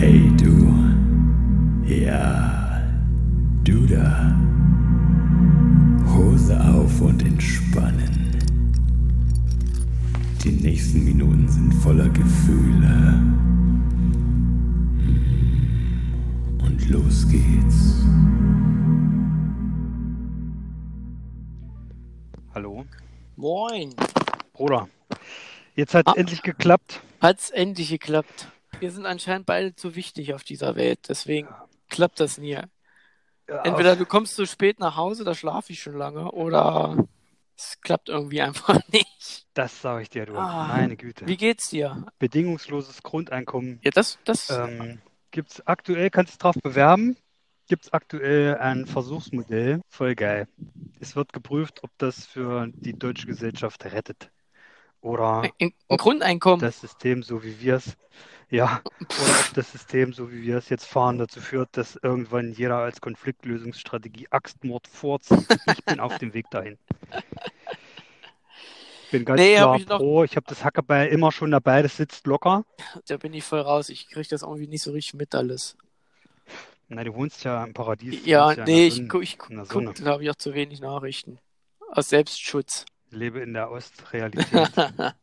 Ey du, ja, du da. Hose auf und entspannen. Die nächsten Minuten sind voller Gefühle. Hm. Und los geht's. Hallo. Moin. Bruder. Jetzt hat Ah. endlich geklappt. Hat's endlich geklappt. Wir sind anscheinend beide zu wichtig auf dieser Welt, deswegen klappt das nie. Entweder du kommst zu spät nach Hause, da schlafe ich schon lange, oder es klappt irgendwie einfach nicht. Das sage ich dir, du. Ah. Meine Güte. Wie geht's dir? Bedingungsloses Grundeinkommen. Ja, das, das, Ähm, gibt's aktuell, kannst du dich drauf bewerben? Gibt's aktuell ein Versuchsmodell. Voll geil. Es wird geprüft, ob das für die deutsche Gesellschaft rettet. Oder ein, ein ob Grundeinkommen. das System, so wie wir es, ja, oder ob das System, so wie wir es jetzt fahren, dazu führt, dass irgendwann jeder als Konfliktlösungsstrategie Axtmord vorzieht. Ich bin auf dem Weg dahin. Ich bin ganz Nee, hab klar ich noch- pro. Ich habe das Hackebeil immer schon dabei, das sitzt locker. Da bin ich voll raus. Ich krieg das irgendwie nicht so richtig mit alles. Na, du wohnst ja im Paradies. Ja, nee, ich, Sonne. gu- ich in der guck, da habe ich auch zu wenig Nachrichten. Aus Selbstschutz. Ich lebe in der Ostrealität.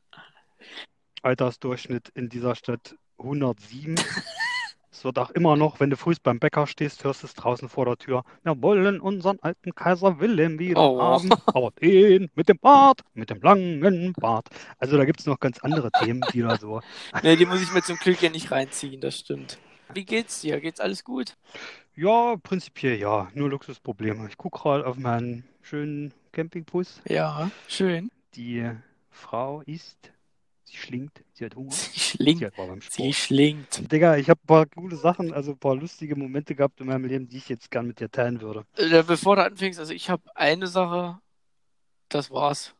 Altersdurchschnitt in dieser Stadt 107. Es wird auch immer noch, wenn du früh beim Bäcker stehst, hörst du es draußen vor der Tür. Wir wollen unseren alten Kaiser Wilhelm wieder Oh. haben, aber den mit dem Bart, mit dem langen Bart. Also da gibt es noch ganz andere Themen, die da so. Nee, die muss ich mir zum Glück ja nicht reinziehen, das stimmt. Wie geht's dir? Geht's alles gut? Ja, prinzipiell ja, nur Luxusprobleme. Ich gucke gerade auf meinen schönen Campingbus. Ja, schön. Die Frau isst, sie schlingt, sie hat Hunger. Sie Sie schlingt. hat Sie Sport. schlingt. Digga, ich habe ein paar coole Sachen, also ein paar lustige Momente gehabt in meinem Leben, die ich jetzt gern mit dir teilen würde. Äh, Bevor du anfängst, also ich habe eine Sache, das war's.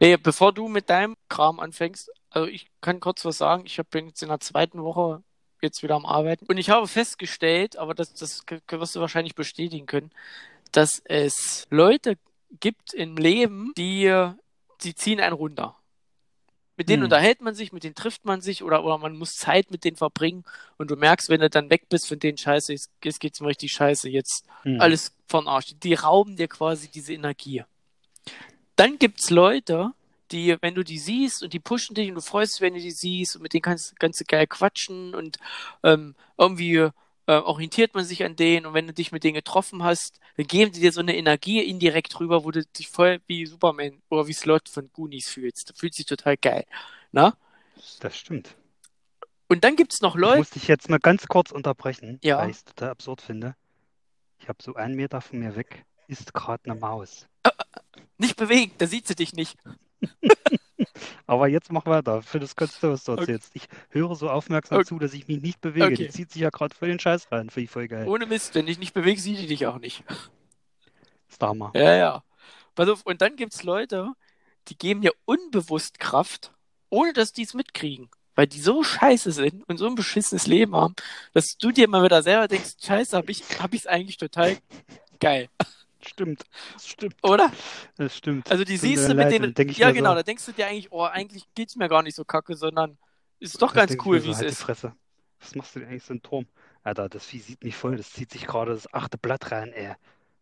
Nee, bevor du mit deinem Kram anfängst, also ich kann kurz was sagen. Ich bin jetzt in der zweiten Woche jetzt wieder am Arbeiten und ich habe festgestellt, aber das, das wirst du wahrscheinlich bestätigen können, dass es Leute gibt im Leben, die, die ziehen einen runter. Mit denen Hm. unterhält man sich, mit denen trifft man sich oder, oder man muss Zeit mit denen verbringen und du merkst, wenn du dann weg bist von denen Scheiße, jetzt, jetzt geht's mir richtig scheiße, jetzt Hm. alles von Arsch. Die rauben dir quasi diese Energie. Dann gibt's Leute, die, wenn du die siehst und die pushen dich und du freust dich, wenn du die siehst und mit denen kannst du ganz geil quatschen und ähm, irgendwie äh, orientiert man sich an denen und wenn du dich mit denen getroffen hast, dann geben die dir so eine Energie indirekt rüber, wo du dich voll wie Superman oder wie Slot von Goonies fühlst. Da fühlt sich total geil. Na? Das stimmt. Und dann gibt's noch Ich Leute, muss dich jetzt mal ganz kurz unterbrechen, Ja. weil ich es total absurd finde. Ich habe so einen Meter von mir weg, ist gerade eine Maus. nicht bewegen, da sieht sie dich nicht. Aber jetzt mach weiter, für das kannst du, was du Okay. erzählst. Ich höre so aufmerksam Okay. zu, dass ich mich nicht bewege. Okay. Die zieht sich ja gerade voll den Scheiß rein, finde ich voll geil. Ohne Mist, wenn dich nicht bewegst, sieht die dich auch nicht. Star mal. Ja, ja. Pass auf, und dann gibt's Leute, die geben dir unbewusst Kraft, ohne dass die es mitkriegen. Weil die so scheiße sind und so ein beschissenes Leben haben, dass du dir mal wieder selber denkst, scheiße, hab ich, hab ich's eigentlich total geil. Stimmt, das stimmt, Oder? das stimmt. Also die Tut siehst du leid, mit denk ich ja genau, so, da denkst du dir eigentlich, oh, eigentlich geht's mir gar nicht so kacke, sondern ist doch dann ganz cool, wie so, es halt die ist. Fresse. Was machst du denn eigentlich so ein Turm? Alter, das Vieh sieht mich voll, das zieht sich gerade das achte Blatt rein, ey.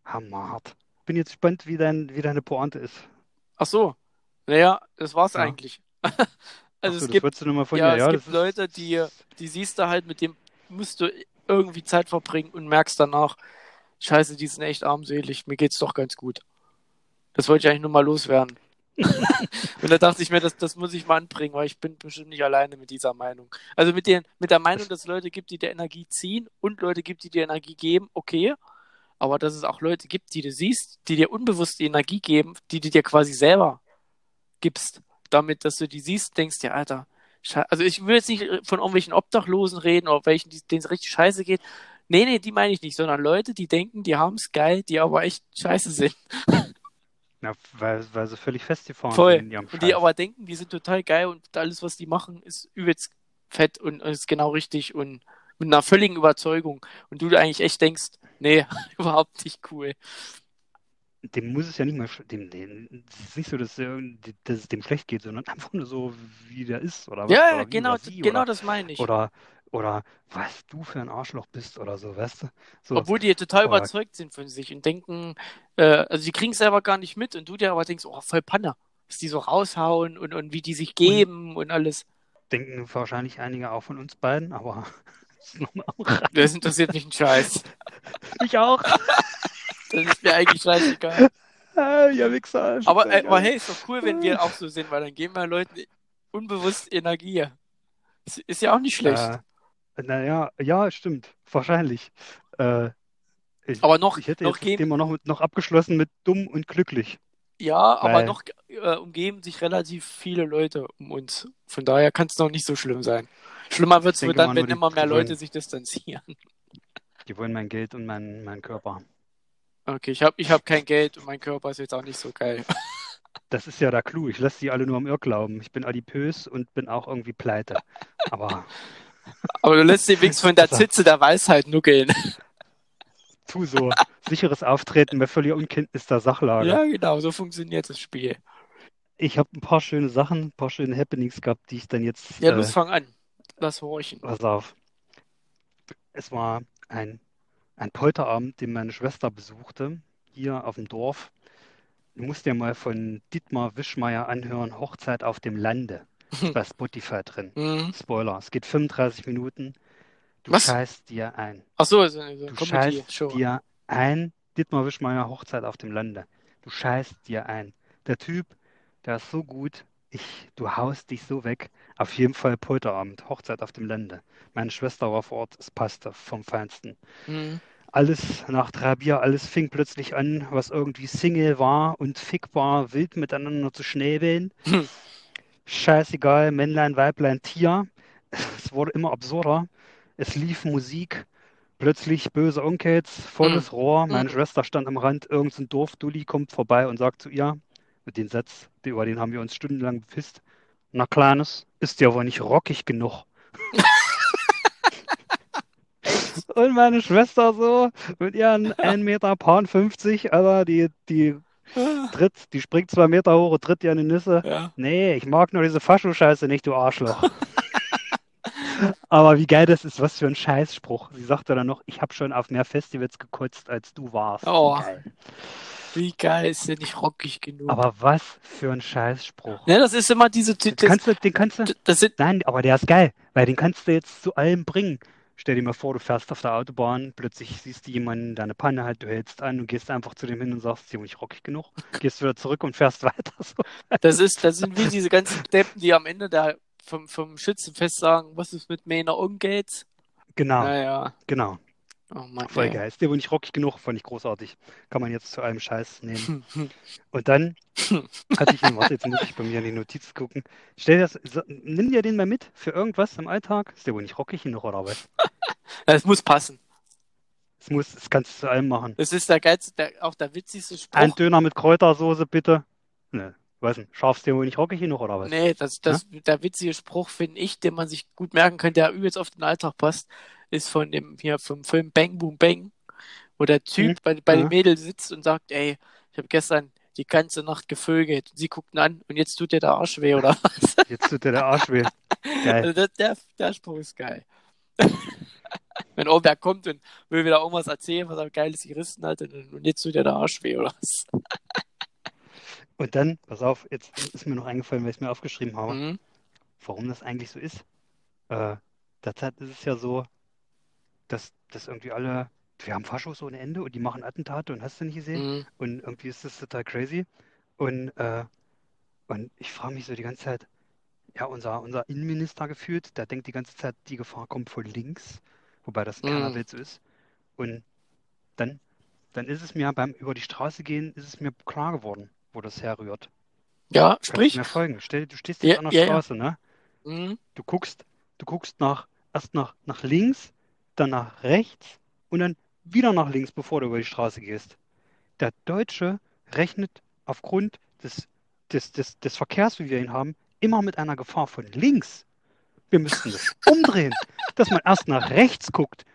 Hammerhart. Bin jetzt gespannt, wie dein, wie deine Pointe ist. Ach so. Naja, das war's Ja. eigentlich. Ach Also so, es das gibt Ja, mir, es ja, gibt das Leute, die, die siehst du halt, mit dem musst du irgendwie Zeit verbringen und merkst danach, scheiße, die sind echt armselig, mir geht's doch ganz gut. Das wollte ich eigentlich nur mal loswerden. und da dachte ich mir, das, das muss ich mal anbringen, weil ich bin bestimmt nicht alleine mit dieser Meinung. Also mit, den, mit der Meinung, dass es Leute gibt, die dir Energie ziehen und Leute gibt, die dir Energie geben, okay. Aber dass es auch Leute gibt, die du siehst, die dir unbewusst die Energie geben, die du dir quasi selber gibst. Damit, dass du die siehst, denkst dir, Alter, also ich will jetzt nicht von irgendwelchen Obdachlosen reden oder welchen, denen es richtig scheiße geht. Nee, nee, die meine ich nicht, sondern Leute, die denken, die haben's geil, die aber echt scheiße sind. ja, weil, weil sie völlig festgefahren Voll. sind die Scheiß. aber denken, die sind total geil und alles, was die machen, ist übelst fett und ist genau richtig und mit einer völligen Überzeugung. Und du eigentlich echt denkst, nee, überhaupt nicht cool. dem muss es ja nicht mal, dem, dem, es ist nicht so, dass, dass es dem schlecht geht, sondern einfach nur so, wie der ist oder was, Ja, oder genau, oder genau oder, das meine ich. oder oder was du für ein Arschloch bist oder so, weißt du? So, Obwohl die total Aber- überzeugt sind von sich und denken, äh, also die kriegen es selber gar nicht mit und du dir aber denkst, oh, voll Panne, dass die so raushauen und, und wie die sich geben und alles. denken wahrscheinlich einige auch von uns beiden, aber das interessiert mich ein Scheiß. Ich auch. Das ist mir eigentlich scheißegal. Ja, Wichser. Aber, äh, aber hey, ist doch cool, wenn wir auch so sind, weil dann geben wir Leuten unbewusst Energie. Ist, ist ja auch nicht schlecht. Äh, naja, ja, stimmt. Wahrscheinlich. Äh, ich, aber noch, ich hätte noch jetzt das Thema noch, noch abgeschlossen mit dumm und glücklich. ja, aber weil- noch äh, umgeben sich relativ viele Leute um uns. Von daher kann es noch nicht so schlimm sein. Schlimmer wird es dann, wenn immer mehr Leute wollen- sich distanzieren. Die wollen mein Geld und mein, mein Körper. Okay, ich habe ich hab kein Geld und mein Körper ist jetzt auch nicht so geil. Das ist ja der Clou. Ich lasse die alle nur am Irrglauben. Ich bin adipös und bin auch irgendwie pleite. Aber Aber du lässt den Wix von der Zitze der Weisheit nuckeln. tu so. Sicheres Auftreten bei völliger Unkenntnis der Sachlage. Ja, genau, so funktioniert das Spiel. Ich habe ein paar schöne Sachen, ein paar schöne Happenings gehabt, die ich dann jetzt. Ja, äh, los, fang an. Lass horchen. Pass auf. Es war ein, ein Polterabend, den meine Schwester besuchte, hier auf dem Dorf. Du musst dir mal von Dietmar Wischmeier anhören, Hochzeit auf dem Lande. Bei Spotify drin. Mhm. Spoiler, es geht 35 Minuten. Du Was? scheißt dir ein. Ach so, so eine Du scheißt Show. dir ein. Dietmar Wischmeier, Hochzeit auf dem Lande. Du scheißt dir ein. Der Typ, der ist so gut. Ich, du haust dich so weg. Auf jeden Fall Polterabend, Hochzeit auf dem Lande. Meine Schwester war vor Ort, es passte vom Feinsten. Mhm. Alles nach drei Bier, alles fing plötzlich an, was irgendwie Single war und fick war, wild miteinander zu schnäbeln. Hm. Scheißegal, Männlein, Weiblein, Tier. Es wurde immer absurder. Es lief Musik. Plötzlich böse Onkels, volles Rohr. Meine Mhm. Schwester stand am Rand. Irgend so ein Dorfdulli kommt vorbei und sagt zu ihr, mit dem Satz, über den haben wir uns stundenlang bepisst. Na, Kleines, ist ja wohl nicht rockig genug. Und meine Schwester so mit ihren 1 Meter Paar 50, aber die, die tritt, die springt zwei Meter hoch und tritt dir in die Nüsse. Ja. Nee, ich mag nur diese Fascho-Scheiße nicht, du Arschloch. Aber wie geil das ist, was für ein Scheißspruch. Sie sagte dann noch, ich habe schon auf mehr Festivals gekotzt, als du warst. Wie Oh. geil. Wie geil ist der nicht rockig genug? Aber was für ein Scheißspruch. ne, das ist immer diese das, kannst du, den kannst du, das sind nein, aber der ist geil, weil den kannst du jetzt zu allem bringen. Stell dir mal vor, du fährst auf der Autobahn, plötzlich siehst du jemanden, der eine Panne hat, du hältst an und gehst einfach zu dem hin und sagst, hier nicht rockig genug, gehst wieder zurück und fährst weiter. So. Das ist, das sind wie diese ganzen Deppen, die am Ende da vom, vom Schützenfest sagen, was ist mit meiner Umgeht? Genau, Naja. genau. Oh Mann. Voll geil. Ist der wohl nicht rockig genug? Fand ich großartig. Kann man jetzt zu allem Scheiß nehmen. Und dann hatte ich ihn, warte, jetzt muss ich bei mir in die Notiz gucken. Stell dir das, so- nimm dir den mal mit für irgendwas im Alltag. Ist der wohl nicht rockig genug oder was? Das muss passen. Es muss, das kannst du zu allem machen. Das ist der geilste, der, auch der witzigste Spruch. Ein Döner mit Kräutersoße, bitte. Ne, weiß nicht. Scharfst der wohl nicht rockig genug oder was? Nee, das, das, der witzige Spruch, finde ich, den man sich gut merken kann, der übelst auf den Alltag passt, ist von dem hier vom Film Bang Boom Bang, wo der Typ Hm, bei, bei ja. dem Mädel sitzt und sagt, ey, ich habe gestern die ganze Nacht gevögelt. Und sie guckt ihn an und jetzt tut dir der Arsch weh, oder was? Jetzt tut dir der Arsch weh. Geil. Also der, der, der Spruch ist geil. Wenn irgendwer kommt und will wieder irgendwas erzählen, was er geiles gerissen hat, und, und jetzt tut dir der Arsch weh, oder was? Und dann, pass auf, jetzt ist mir noch eingefallen, weil ich es mir aufgeschrieben habe. Mhm. warum das eigentlich so ist. Äh, derzeit ist es ja so, dass, dass irgendwie alle, wir haben Faschos ohne Ende und die machen Attentate und hast du nicht gesehen? Mhm. Und irgendwie ist das total crazy. Und, äh, und ich frage mich so die ganze Zeit, ja, unser, unser Innenminister gefühlt, der denkt die ganze Zeit, die Gefahr kommt von links, wobei das in keiner Mhm. So ist. Und dann, dann ist es mir beim über die Straße gehen, ist es mir klar geworden, wo das herrührt. Ja, Kannst du sprich. mir folgen? Stell, du stehst jetzt Ja, an der ja, ja. Straße, ne? Mhm. Du guckst, du guckst nach, erst nach, nach links, dann nach rechts und dann wieder nach links, bevor du über die Straße gehst. Der Deutsche rechnet aufgrund des, des, des, des Verkehrs, wie wir ihn haben, immer mit einer Gefahr von links. Wir müssten das umdrehen, dass man erst nach rechts guckt,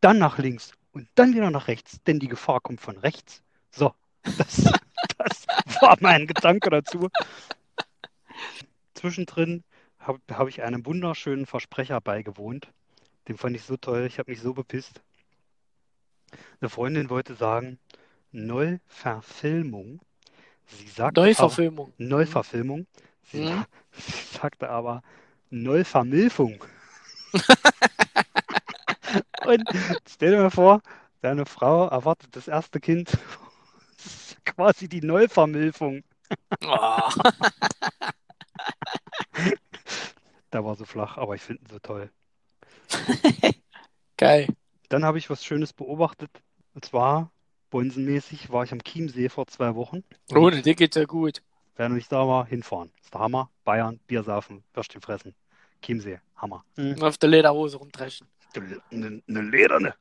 dann nach links und dann wieder nach rechts, denn die Gefahr kommt von rechts. So, das, das war mein Gedanke dazu. Zwischendrin habe hab ich einem wunderschönen Versprecher beigewohnt, Den fand ich so toll, ich habe mich so bepisst. Eine Freundin wollte sagen, Neuverfilmung. Sie sagte aber, Neuverfilmung. Neuverfilmung. Sie, Mhm. sie sagte aber Neuvermilfung. Und stell dir mal vor, deine Frau erwartet das erste Kind. Das quasi die Neuvermilfung. Oh. Der war so flach, aber ich finde ihn so toll. Geil. Dann habe ich was Schönes beobachtet. Und zwar, bonsenmäßig, war ich am Chiemsee vor zwei Wochen. Ohne dir geht's ja gut. Wer noch nicht da war, hinfahren. Ist der Hammer. Bayern, Bier saufen, Würstchen fressen. Chiemsee, Hammer. Mhm. Auf der Lederhose rumdreschen. Eine ne Lederne.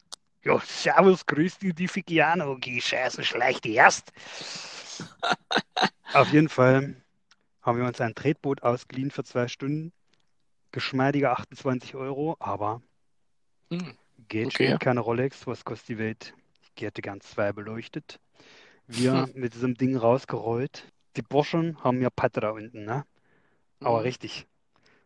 Ja, servus, grüß dich, die Figiano. Geh scheiße, schlecht erst. Auf jeden Fall haben wir uns ein Tretboot ausgeliehen für zwei Stunden. Geschmeidige 28 Euro, aber Hm. Geld Okay. spielt keine Rolex. Was kostet die Welt? Ich hätte gern zwei beleuchtet. Wir Hm. mit diesem Ding rausgerollt. Die Burschen haben ja Patte da unten, ne? Aber Mhm. richtig.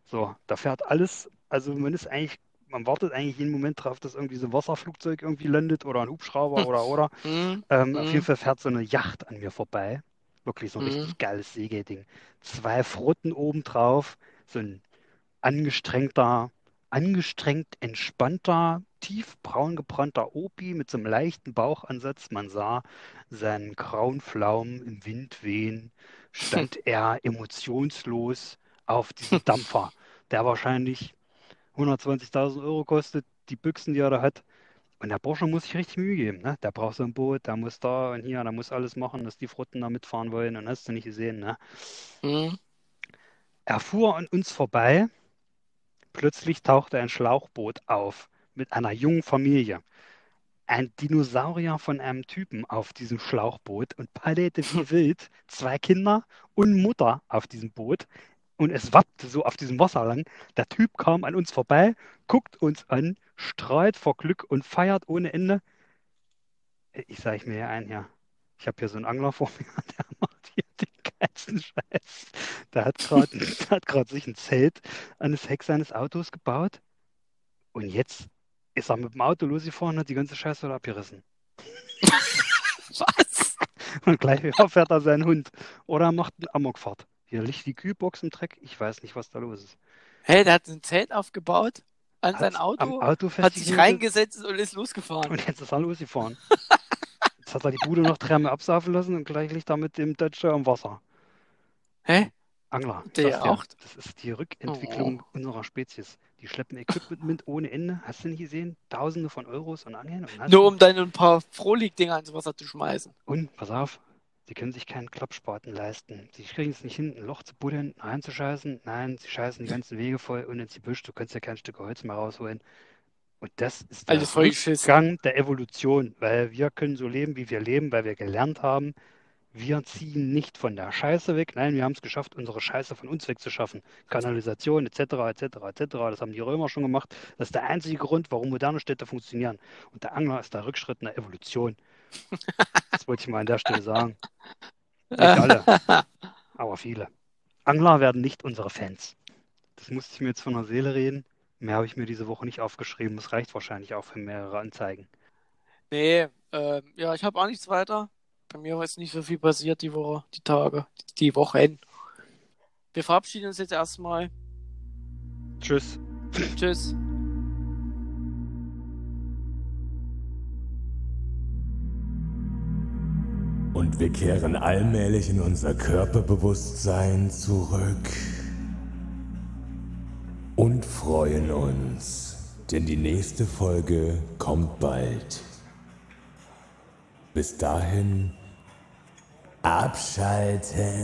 So, da fährt alles, also man ist eigentlich, man wartet eigentlich jeden Moment drauf, dass irgendwie so ein Wasserflugzeug irgendwie landet oder ein Hubschrauber oder oder. Mhm. Ähm, auf Mhm. jeden Fall fährt so eine Yacht an mir vorbei. Wirklich so ein Mhm. richtig geiles Segelding. Zwei Frotten oben drauf, so ein angestrengter, angestrengt entspannter, tief braun gebrannter Opi mit so einem leichten Bauchansatz. Man sah seinen grauen Pflaumen im Wind wehen, stand er emotionslos auf diesem Dampfer, der wahrscheinlich 120.000 Euro kostet, die Büchsen, die er da hat. Und der Bursche muss sich richtig Mühe geben, ne? Der braucht so ein Boot, der muss da und hier, der muss alles machen, dass die Frotten da mitfahren wollen und hast du nicht gesehen, ne? Mhm. Er fuhr an uns vorbei. Plötzlich tauchte ein Schlauchboot auf mit einer jungen Familie. Ein Dinosaurier von einem Typen auf diesem Schlauchboot und paddelte wie wild. Zwei Kinder und Mutter auf diesem Boot. Und es wappte so auf diesem Wasser lang. Der Typ kam an uns vorbei, guckt uns an, strahlt vor Glück und feiert ohne Ende. Ich sage mir hier ein, ja. Ich habe hier so einen Angler vor mir, der macht hier den geilsten Scheiß. Der hat gerade hat sich ein Zelt an das Heck seines Autos gebaut. Und jetzt ist er mit dem Auto losgefahren und hat die ganze Scheiße da abgerissen. Was? Und gleich wieder fährt er seinen Hund. Oder er macht eine Amokfahrt. Hier liegt die Kühlbox im Dreck. Ich weiß nicht, was da los ist. Hey, der hat ein Zelt aufgebaut an sein Hat's am Auto, Auto hat sich reingesetzt und ist losgefahren. und jetzt ist er losgefahren. Jetzt hat er die Bude noch dreimal absaufen lassen und gleich liegt er mit dem Dodge am Wasser. Hä? Angler, Der auch? Das ist die Rückentwicklung Oh. unserer Spezies. Die schleppen Equipment mit ohne Ende. Hast du nicht gesehen? Tausende von Euros und Angeln. Und, Nur um dann ein paar Frohlig-Dinger ins Wasser zu schmeißen. und pass auf, sie können sich keinen Klappspaten leisten. Sie kriegen es nicht hin, ein Loch zu buddeln, reinzuscheißen. Nein, sie scheißen die ganzen Wege voll und ins Gebüsch. Du kannst ja kein Stück Holz mehr rausholen. Und das ist der geschissen. Rückgang der Evolution, weil wir können so leben, wie wir leben, weil wir gelernt haben, wir ziehen nicht von der Scheiße weg. Nein, wir haben es geschafft, unsere Scheiße von uns wegzuschaffen. Kanalisation etc. etc. etc. Das haben die Römer schon gemacht. Das ist der einzige Grund, warum moderne Städte funktionieren. Und der Angler ist der Rückschritt in der Evolution. Das wollte ich mal an der Stelle sagen. Nicht alle, aber viele. Angler werden nicht unsere Fans. Das musste ich mir jetzt von der Seele reden. Mehr habe ich mir diese Woche nicht aufgeschrieben. Es reicht wahrscheinlich auch für mehrere Anzeigen. Nee, ähm, ja, ich habe auch nichts weiter. Bei mir ist nicht so viel passiert die Woche, die Tage, die Wochen. Wir verabschieden uns jetzt erstmal. Tschüss. Tschüss. Und wir kehren allmählich in unser Körperbewusstsein zurück. Freuen uns, denn die nächste Folge kommt bald. Bis dahin abschalten.